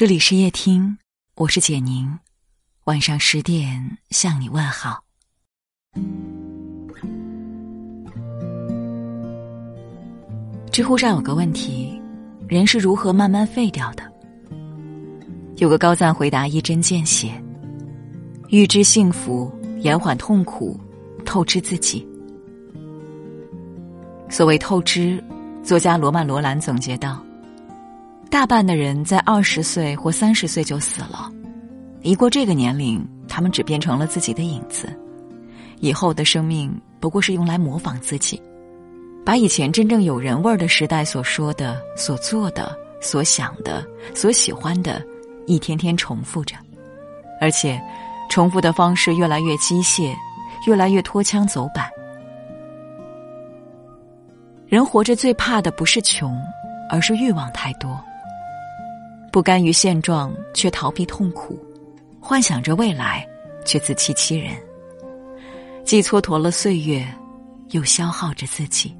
这里是夜听，我是简宁。晚上十点向你问好。知乎上有个问题：人是如何慢慢废掉的？有个高赞回答一针见血：预知幸福，延缓痛苦，透支自己。所谓透支，作家罗曼·罗兰总结道。大半的人在二十岁或三十岁就死了，一过这个年龄，他们只变成了自己的影子，以后的生命不过是用来模仿自己，把以前真正有人味儿的时代所说的、所做的、所想的、所喜欢的，一天天重复着，而且，重复的方式越来越机械，越来越脱腔走板。人活着最怕的不是穷，而是欲望太多。不甘于现状，却逃避痛苦；幻想着未来，却自欺欺人。既蹉跎了岁月，又消耗着自己。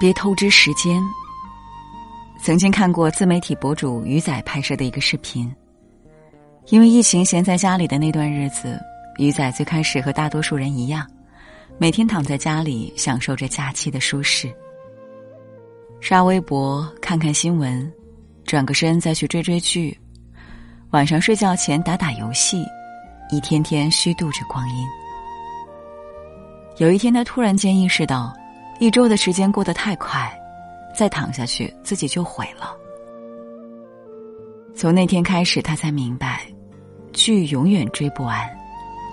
别透支时间。曾经看过自媒体博主鱼仔拍摄的一个视频，因为疫情闲在家里的那段日子。鱼仔最开始和大多数人一样，每天躺在家里享受着假期的舒适，刷微博、看看新闻，转个身再去追追剧，晚上睡觉前打打游戏，一天天虚度着光阴。有一天，他突然间意识到，一周的时间过得太快，再躺下去自己就毁了。从那天开始，他才明白，剧永远追不完。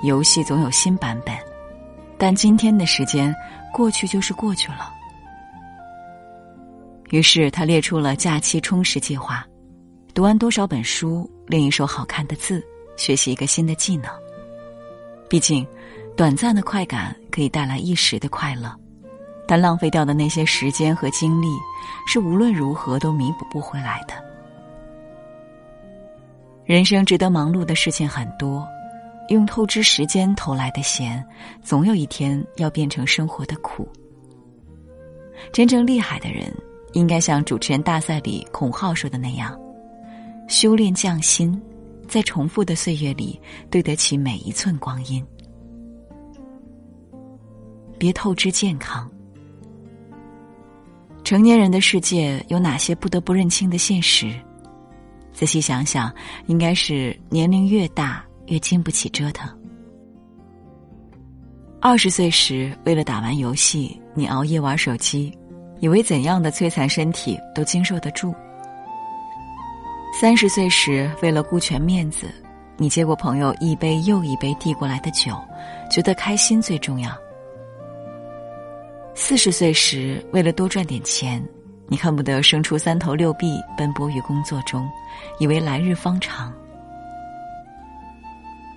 游戏总有新版本，但今天的时间过去就是过去了。于是他列出了假期充实计划：读完多少本书，练一手好看的字，学习一个新的技能。毕竟，短暂的快感可以带来一时的快乐，但浪费掉的那些时间和精力，是无论如何都弥补不回来的。人生值得忙碌的事情很多。用透支时间投来的闲，总有一天要变成生活的苦。真正厉害的人，应该像主持人大赛里孔浩说的那样，修炼匠心，在重复的岁月里对得起每一寸光阴。别透支健康。成年人的世界有哪些不得不认清的现实？仔细想想，应该是年龄越大。越经不起折腾。二十岁时，为了打完游戏，你熬夜玩手机，以为怎样的摧残身体都经受得住。三十岁时，为了顾全面子，你接过朋友一杯又一杯递过来的酒，觉得开心最重要。四十岁时，为了多赚点钱，你恨不得生出三头六臂奔波于工作中，以为来日方长。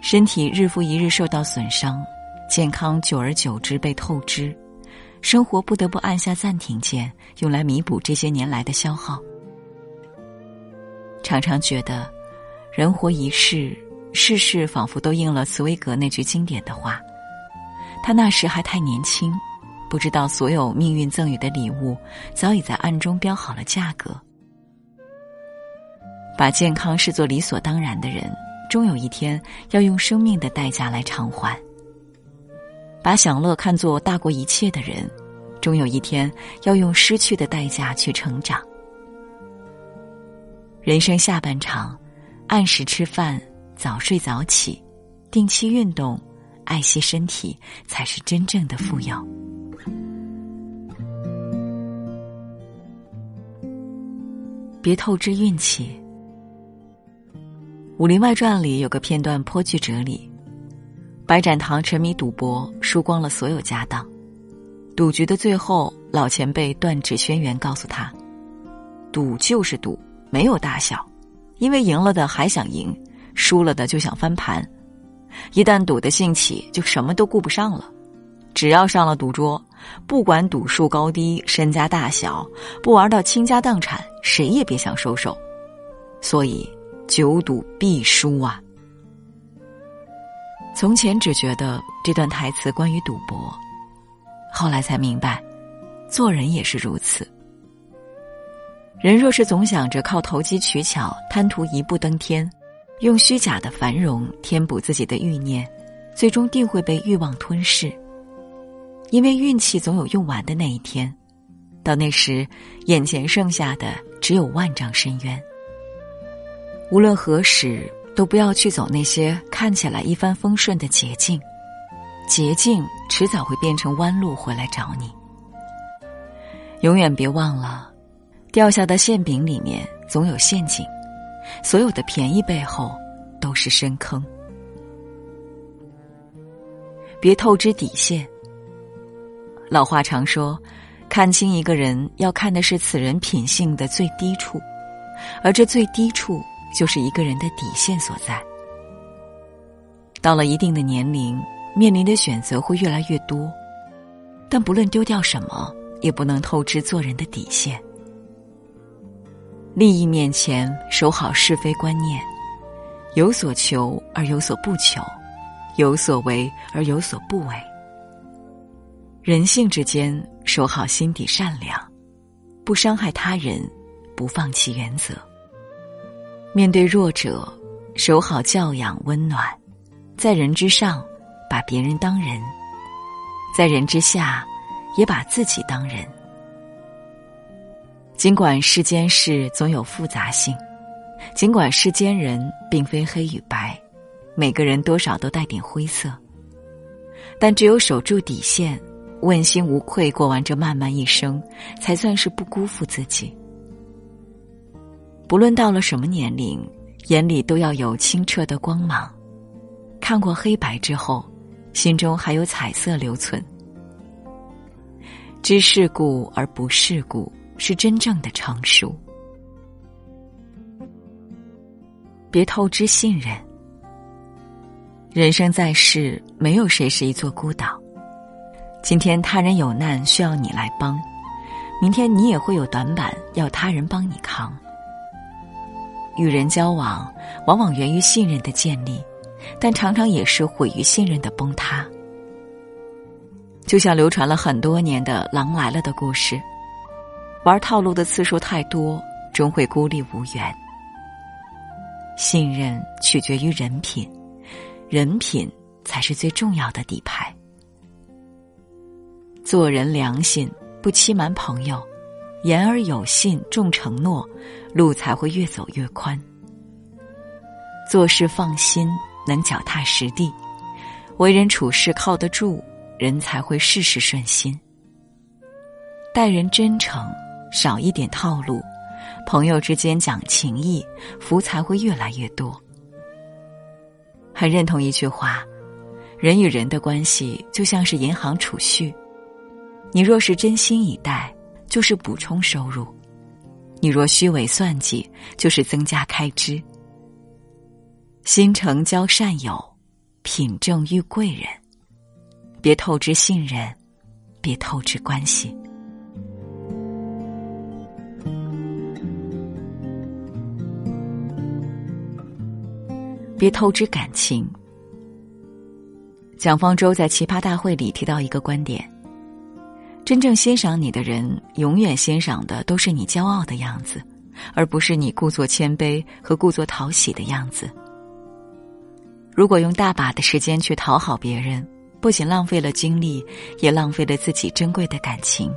身体日复一日受到损伤，健康久而久之被透支，生活不得不按下暂停键，用来弥补这些年来的消耗。常常觉得，人活一世，世事仿佛都应了茨威格那句经典的话：他那时还太年轻，不知道所有命运赠予的礼物，早已在暗中标好了价格。把健康视作理所当然的人。终有一天要用生命的代价来偿还。把享乐看作大过一切的人，终有一天要用失去的代价去成长。人生下半场，按时吃饭，早睡早起，定期运动，爱惜身体，才是真正的富有。别透支运气。《武林外传》里有个片段颇具哲理：白展堂沉迷赌博，输光了所有家当。赌局的最后，老前辈断指轩辕告诉他：“赌就是赌，没有大小，因为赢了的还想赢，输了的就想翻盘。一旦赌的兴起，就什么都顾不上了。只要上了赌桌，不管赌术高低、身家大小，不玩到倾家荡产，谁也别想收手。所以。”久赌必输啊！从前只觉得这段台词关于赌博，后来才明白，做人也是如此。人若是总想着靠投机取巧、贪图一步登天，用虚假的繁荣填补自己的欲念，最终定会被欲望吞噬。因为运气总有用完的那一天，到那时，眼前剩下的只有万丈深渊。无论何时，都不要去走那些看起来一帆风顺的捷径，捷径迟早会变成弯路回来找你。永远别忘了。掉下的馅饼里面总有陷阱，所有的便宜背后都是深坑。别透支底线。老话常说，看清一个人要看的是此人品性的最低处，而这最低处就是一个人的底线所在。到了一定的年龄，面临的选择会越来越多，但不论丢掉什么，也不能透支做人的底线。利益面前，守好是非观念，有所求而有所不求，有所为而有所不为。人性之间，守好心底善良，不伤害他人，不放弃原则。面对弱者，守好教养温暖，在人之上，把别人当人；在人之下，也把自己当人。尽管世间事总有复杂性，尽管世间人并非黑与白，每个人多少都带点灰色，但只有守住底线，问心无愧过完这漫漫一生，才算是不辜负自己。不论到了什么年龄，眼里都要有清澈的光芒，看过黑白之后，心中还有彩色留存。知世故而不世故。是真正的成熟。别透支信任。人生在世，没有谁是一座孤岛。今天他人有难需要你来帮，明天你也会有短板要他人帮你扛。与人交往，往往源于信任的建立，但常常也是毁于信任的崩塌。就像流传了很多年的《狼来了》的故事。玩套路的次数太多，终会孤立无援。信任取决于人品，人品才是最重要的底牌。做人良心，不欺瞒朋友，言而有信，重承诺，路才会越走越宽。做事放心，能脚踏实地，为人处事靠得住，人才会事事顺心。待人真诚。少一点套路，朋友之间讲情义，福才会越来越多。很认同一句话：人与人的关系就像是银行储蓄，你若是真心以待，就是补充收入；你若虚伪算计，就是增加开支。心诚交善友，品正遇贵人，别透支信任，别透支关系。别透支感情。蒋方舟在奇葩大会里提到一个观点：真正欣赏你的人，永远欣赏的都是你骄傲的样子，而不是你故作谦卑和故作讨喜的样子。如果用大把的时间去讨好别人，不仅浪费了精力，也浪费了自己珍贵的感情。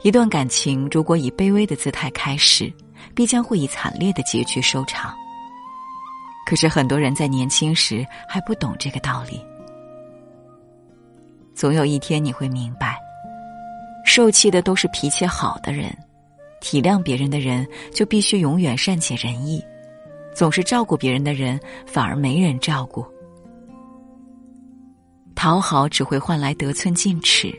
一段感情如果以卑微的姿态开始，必将会以惨烈的结局收场。可是很多人在年轻时还不懂这个道理。总有一天你会明白，受气的都是脾气好的人，体谅别人的人就必须永远善解人意，总是照顾别人的人反而没人照顾。讨好只会换来得寸进尺，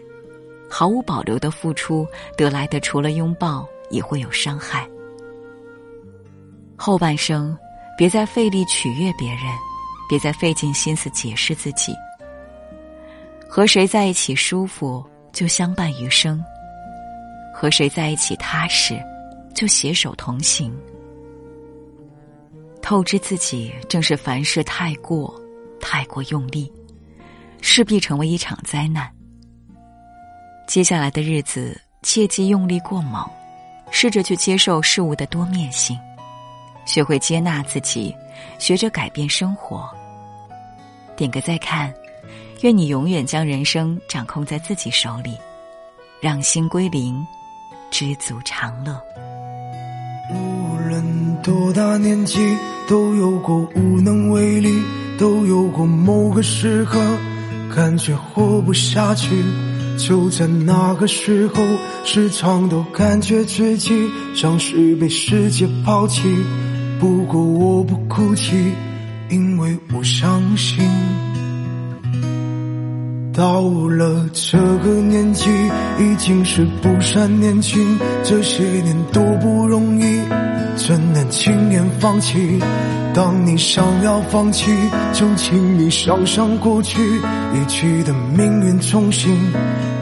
毫无保留的付出得来的除了拥抱也会有伤害。后半生。别再费力取悦别人，别再费尽心思解释自己。和谁在一起舒服，就相伴余生；和谁在一起踏实，就携手同行。透支自己，正是凡事太过，太过用力，势必成为一场灾难。接下来的日子，切忌用力过猛，试着去接受事物的多面性，学会接纳自己，学着改变生活。点个再看，愿你永远将人生掌控在自己手里，让心归零，知足常乐。无论多大年纪，都有过无能为力，都有过某个时刻，感觉活不下去。就在那个时候，时常都感觉自己像是被世界抛弃。不过我不哭泣，因为我相信，到了这个年纪，已经是不善年轻。这些年多不容易，怎能轻言放弃？当你想要放弃，就请你想想过去，一去的命运重新。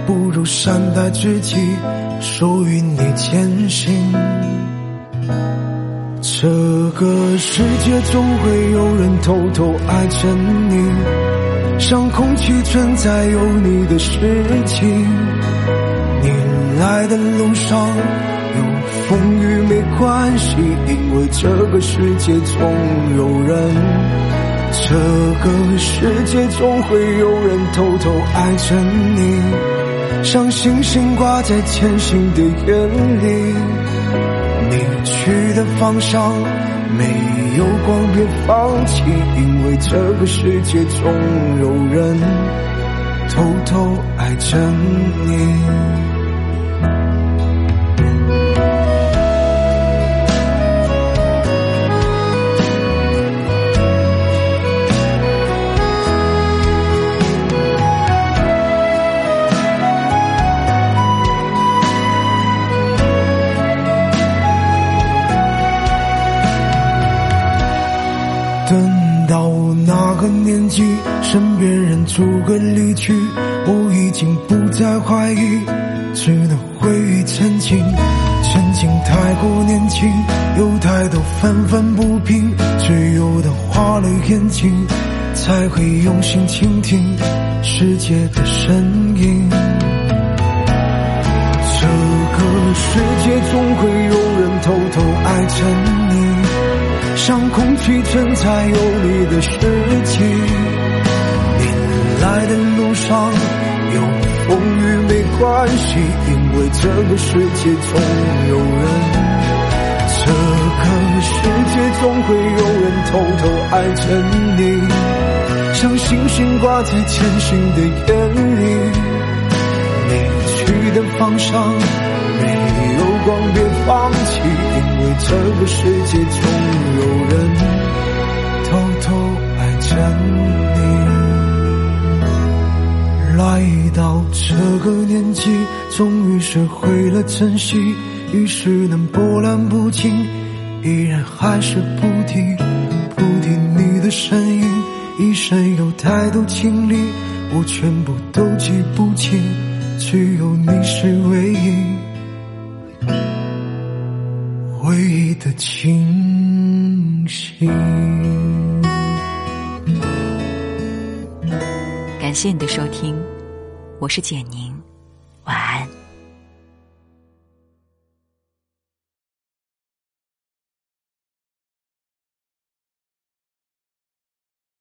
不如善待自己，属于你前行。这个世界总会有人偷偷爱着你，像空气存在有你的事情。你来的路上有风雨没关系，因为这个世界总有人。这个世界总会有人偷偷爱着你。像星星挂在前行的眼里，你去的方向没有光，别放弃，因为这个世界总有人偷偷爱着你。年纪，身边人逐个离去，我已经不再怀疑，只能回忆曾经。曾经太过年轻，有太多愤愤不平，只有等花了眼睛，才会用心倾听世界的声音。这个世界总会有人偷偷爱着你。像空气存在有你的世界，你来的路上有风雨没关系，因为这个世界总有人。这个世界总会有人偷偷爱着你，像星星挂在前行的眼里，你去的方向没有光，别放弃，因为这个世界总。有人偷偷爱着你，来到这个年纪，终于学会了珍惜，于是能波澜不惊，依然还是不停不听你的声音。一生有太多经历，我全部都记感谢你的收听，我是简宁，